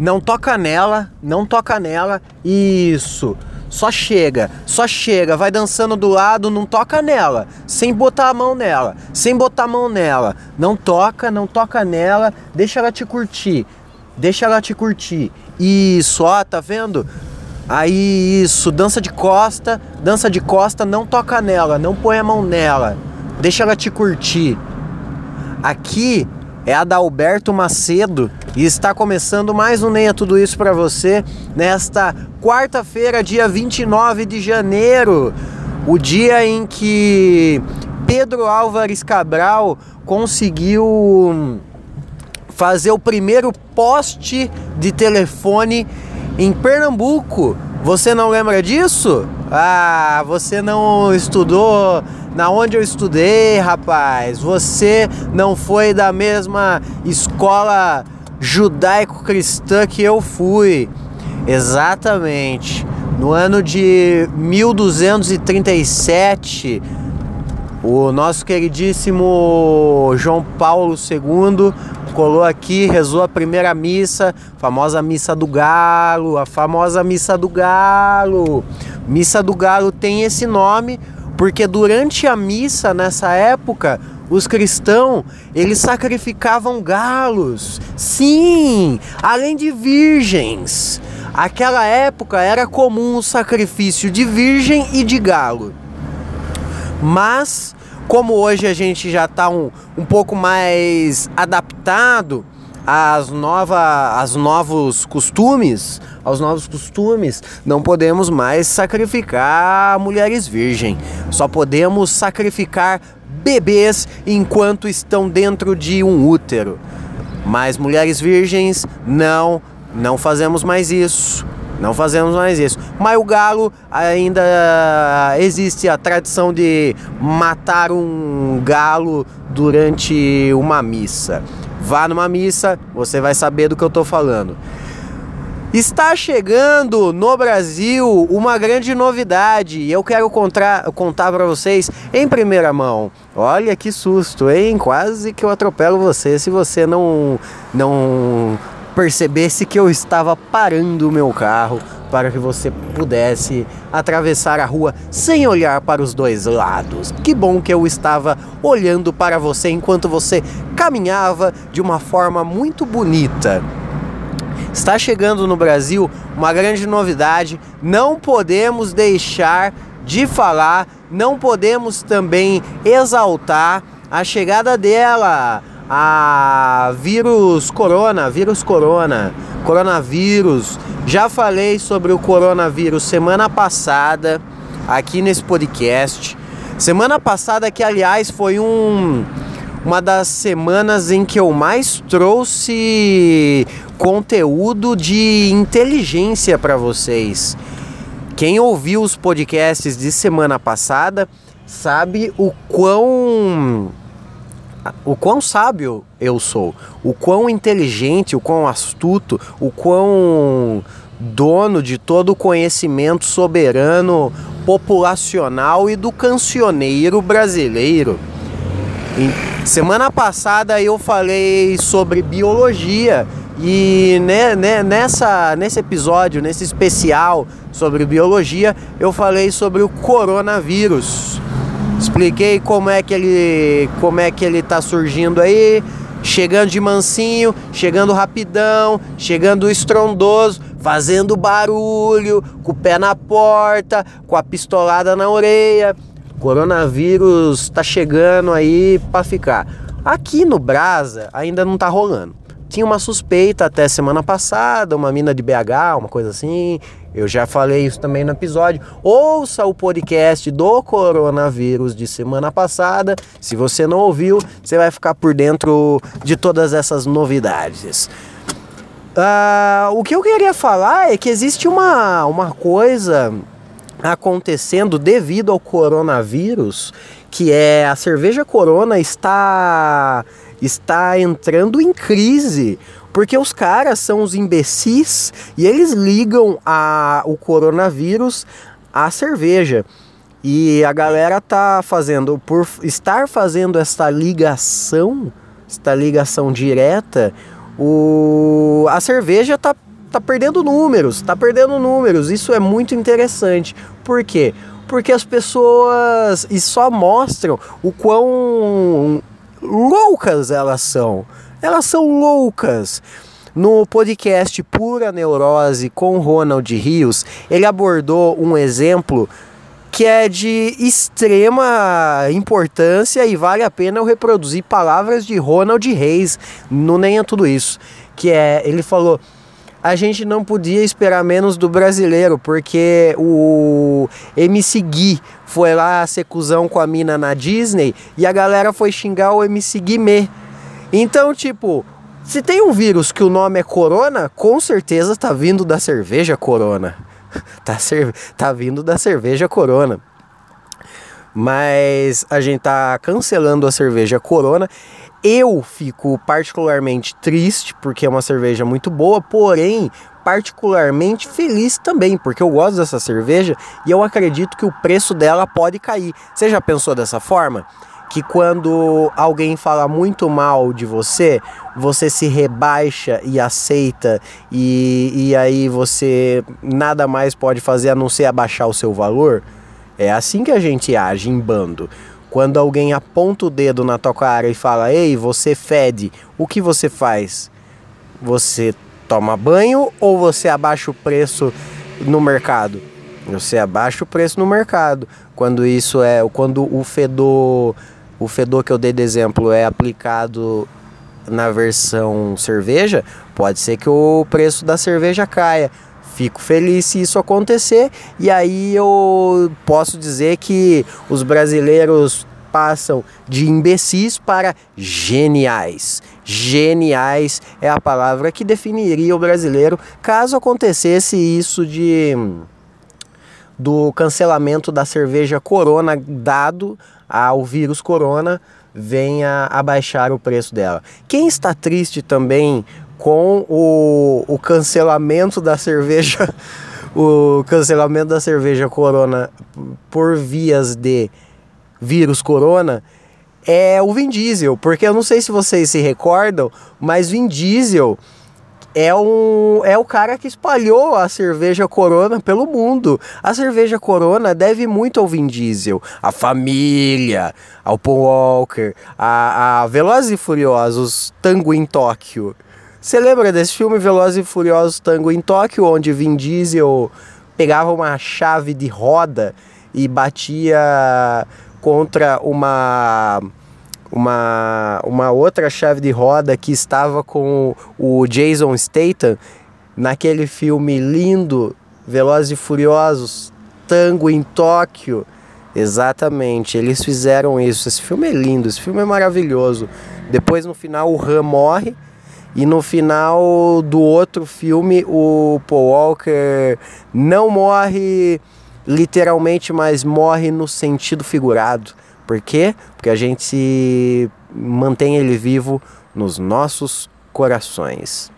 Não toca nela, não toca nela. Isso. Só chega, só chega, vai dançando do lado, não toca nela, sem botar a mão nela, sem botar a mão nela. Não toca, não toca nela, deixa ela te curtir. Deixa ela te curtir. Isso, ó, tá vendo? Aí isso, dança de costa, dança de costa, não toca nela, não põe a mão nela. Deixa ela te curtir. Aqui é a Dalberto Macedo e está começando mais um Nem Tudo Isso para você nesta quarta-feira, dia 29 de janeiro, o dia em que Pedro Álvares Cabral conseguiu fazer o primeiro poste de telefone em Pernambuco. Você não lembra disso? Ah, você não estudou na onde eu estudei, rapaz. Você não foi da mesma escola judaico-cristã que eu fui. Exatamente. No ano de 1237, o nosso queridíssimo João Paulo II colou aqui, rezou a primeira missa, famosa missa do galo, a famosa missa do galo. Missa do galo tem esse nome porque durante a missa nessa época, os cristãos, eles sacrificavam galos. Sim, além de virgens. Aquela época era comum o sacrifício de virgem e de galo. Mas, como hoje a gente já está um, um pouco mais adaptado às, nova, às novos costumes, aos novos costumes, não podemos mais sacrificar mulheres virgens. Só podemos sacrificar bebês enquanto estão dentro de um útero. Mas mulheres virgens, não, não fazemos mais isso. Não fazemos mais isso. Mas o galo ainda existe a tradição de matar um galo durante uma missa. Vá numa missa, você vai saber do que eu estou falando. Está chegando no Brasil uma grande novidade e eu quero contar, contar para vocês em primeira mão. Olha que susto, hein? Quase que eu atropelo você se você não, não percebesse que eu estava parando o meu carro para que você pudesse atravessar a rua sem olhar para os dois lados. Que bom que eu estava olhando para você enquanto você caminhava de uma forma muito bonita. Está chegando no Brasil uma grande novidade, não podemos deixar de falar, não podemos também exaltar a chegada dela, a vírus corona, vírus corona, coronavírus. Já falei sobre o coronavírus semana passada aqui nesse podcast. Semana passada que aliás foi um uma das semanas em que eu mais trouxe conteúdo de inteligência para vocês. Quem ouviu os podcasts de semana passada sabe o quão o quão sábio eu sou, o quão inteligente, o quão astuto, o quão dono de todo o conhecimento soberano, populacional e do cancioneiro brasileiro. Semana passada eu falei sobre biologia e né, né, nessa, nesse episódio, nesse especial sobre biologia, eu falei sobre o coronavírus. Expliquei como é que ele como é que ele tá surgindo aí, chegando de mansinho, chegando rapidão, chegando estrondoso, fazendo barulho, com o pé na porta, com a pistolada na orelha. Coronavírus tá chegando aí para ficar. Aqui no Brasa ainda não tá rolando. Tinha uma suspeita até semana passada, uma mina de BH, uma coisa assim. Eu já falei isso também no episódio. Ouça o podcast do coronavírus de semana passada. Se você não ouviu, você vai ficar por dentro de todas essas novidades. Uh, o que eu queria falar é que existe uma, uma coisa acontecendo devido ao coronavírus, que é a cerveja Corona está está entrando em crise, porque os caras são os imbecis e eles ligam a, o coronavírus à cerveja. E a galera tá fazendo, por estar fazendo esta ligação, esta ligação direta, o, a cerveja tá tá perdendo números, tá perdendo números. Isso é muito interessante. Por quê? Porque as pessoas e só mostram o quão loucas elas são. Elas são loucas. No podcast Pura Neurose com Ronald Rios, ele abordou um exemplo que é de extrema importância e vale a pena eu reproduzir palavras de Ronald Reis no Nem é Tudo Isso. Que é, ele falou, a gente não podia esperar menos do brasileiro, porque o MC Gui foi lá ser cuzão com a mina na Disney e a galera foi xingar o MC Guimê. Então, tipo, se tem um vírus que o nome é Corona, com certeza tá vindo da cerveja Corona. tá, tá vindo da cerveja Corona. Mas a gente tá cancelando a cerveja Corona. Eu fico particularmente triste porque é uma cerveja muito boa, porém particularmente feliz também, porque eu gosto dessa cerveja e eu acredito que o preço dela pode cair. Você já pensou dessa forma? que quando alguém fala muito mal de você, você se rebaixa e aceita, e, e aí você nada mais pode fazer a não ser abaixar o seu valor? É assim que a gente age em bando. Quando alguém aponta o dedo na tua cara e fala, ei, você fede, o que você faz? Você toma banho ou você abaixa o preço no mercado? Você abaixa o preço no mercado. Quando isso é, quando o fedor o fedor que eu dei de exemplo é aplicado na versão cerveja, pode ser que o preço da cerveja caia. Fico feliz se isso acontecer e aí eu posso dizer que os brasileiros passam de imbecis para geniais. Geniais é a palavra que definiria o brasileiro caso acontecesse isso de do cancelamento da cerveja Corona dado ao vírus corona venha a baixar o preço dela. Quem está triste também com o, o cancelamento da cerveja, o cancelamento da cerveja corona por vias de vírus corona, é o Vin Diesel, porque eu não sei se vocês se recordam, mas Vin Diesel é, um, é o cara que espalhou a cerveja Corona pelo mundo. A cerveja Corona deve muito ao Vin Diesel, a família, ao Paul Walker, a, a Velozes e Furiosos Tango em Tóquio. Você lembra desse filme Velozes e Furiosos Tango em Tóquio, onde Vin Diesel pegava uma chave de roda e batia contra uma uma, uma outra chave de roda que estava com o Jason Statham naquele filme lindo, Velozes e Furiosos, Tango em Tóquio. Exatamente, eles fizeram isso. Esse filme é lindo, esse filme é maravilhoso. Depois no final o Han morre e no final do outro filme o Paul Walker não morre literalmente, mas morre no sentido figurado. Por quê? Porque a gente mantém ele vivo nos nossos corações.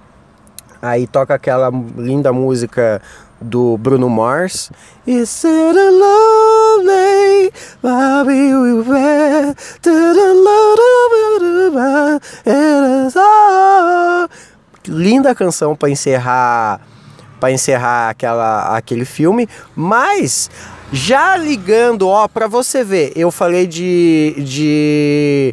Aí toca aquela linda música do Bruno Mars. Is it Linda canção para encerrar para encerrar aquela, aquele filme, mas já ligando, ó, para você ver, eu falei de, de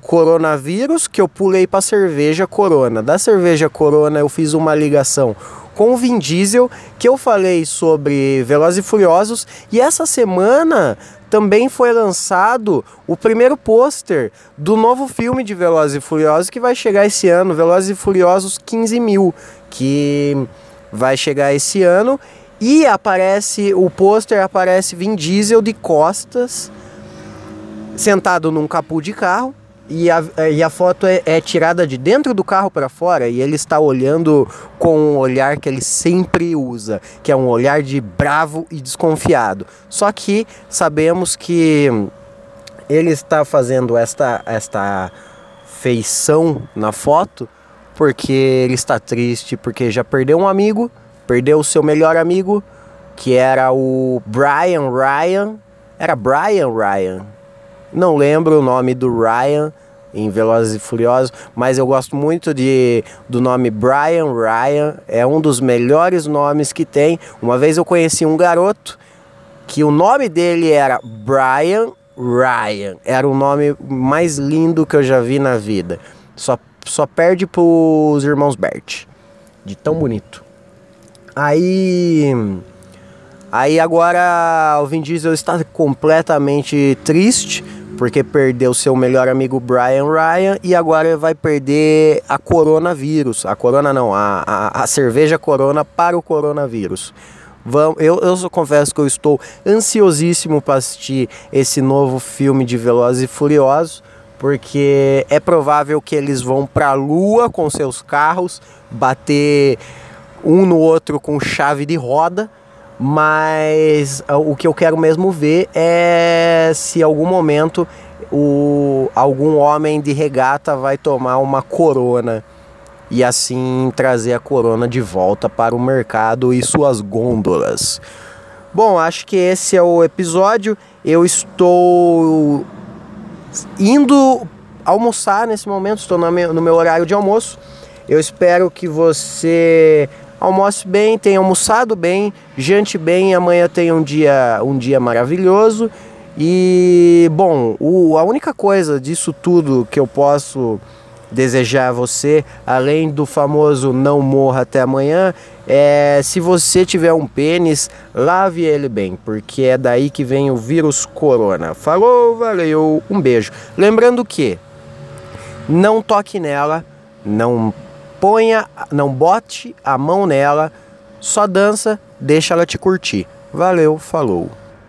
coronavírus, que eu pulei para cerveja Corona. Da cerveja Corona eu fiz uma ligação com o Vin Diesel, que eu falei sobre Velozes e Furiosos, e essa semana também foi lançado o primeiro pôster do novo filme de Velozes e Furiosos que vai chegar esse ano, Velozes e Furiosos 15 mil, que vai chegar esse ano e aparece, o pôster aparece Vin Diesel de costas, sentado num capô de carro. E a, e a foto é, é tirada de dentro do carro para fora e ele está olhando com um olhar que ele sempre usa, que é um olhar de bravo e desconfiado. Só que sabemos que ele está fazendo esta, esta feição na foto porque ele está triste, porque já perdeu um amigo Perdeu o seu melhor amigo, que era o Brian Ryan. Era Brian Ryan. Não lembro o nome do Ryan em Velozes e Furiosos, mas eu gosto muito de, do nome Brian Ryan, é um dos melhores nomes que tem. Uma vez eu conheci um garoto que o nome dele era Brian Ryan, era o nome mais lindo que eu já vi na vida. Só, só perde pros irmãos Bert, de tão bonito. Aí Aí agora o Vin Diesel está completamente triste porque perdeu seu melhor amigo Brian Ryan e agora vai perder a coronavírus. A corona não, a, a, a cerveja corona para o coronavírus. Vamos, eu, eu confesso que eu estou ansiosíssimo para assistir esse novo filme de Velozes e Furiosos, porque é provável que eles vão para a lua com seus carros, bater um no outro com chave de roda mas ah, o que eu quero mesmo ver é se algum momento o, algum homem de regata vai tomar uma corona e assim trazer a corona de volta para o mercado e suas gôndolas. Bom, acho que esse é o episódio. Eu estou indo almoçar nesse momento, estou no meu horário de almoço. Eu espero que você almoce bem, tenha almoçado bem, jante bem, amanhã tenha um dia, um dia maravilhoso. E, bom, o, a única coisa disso tudo que eu posso desejar a você, além do famoso não morra até amanhã, é se você tiver um pênis, lave ele bem, porque é daí que vem o vírus corona. Falou, valeu, um beijo. Lembrando que não toque nela, não ponha, não bote a mão nela, só dança, deixa ela te curtir. Valeu, falou.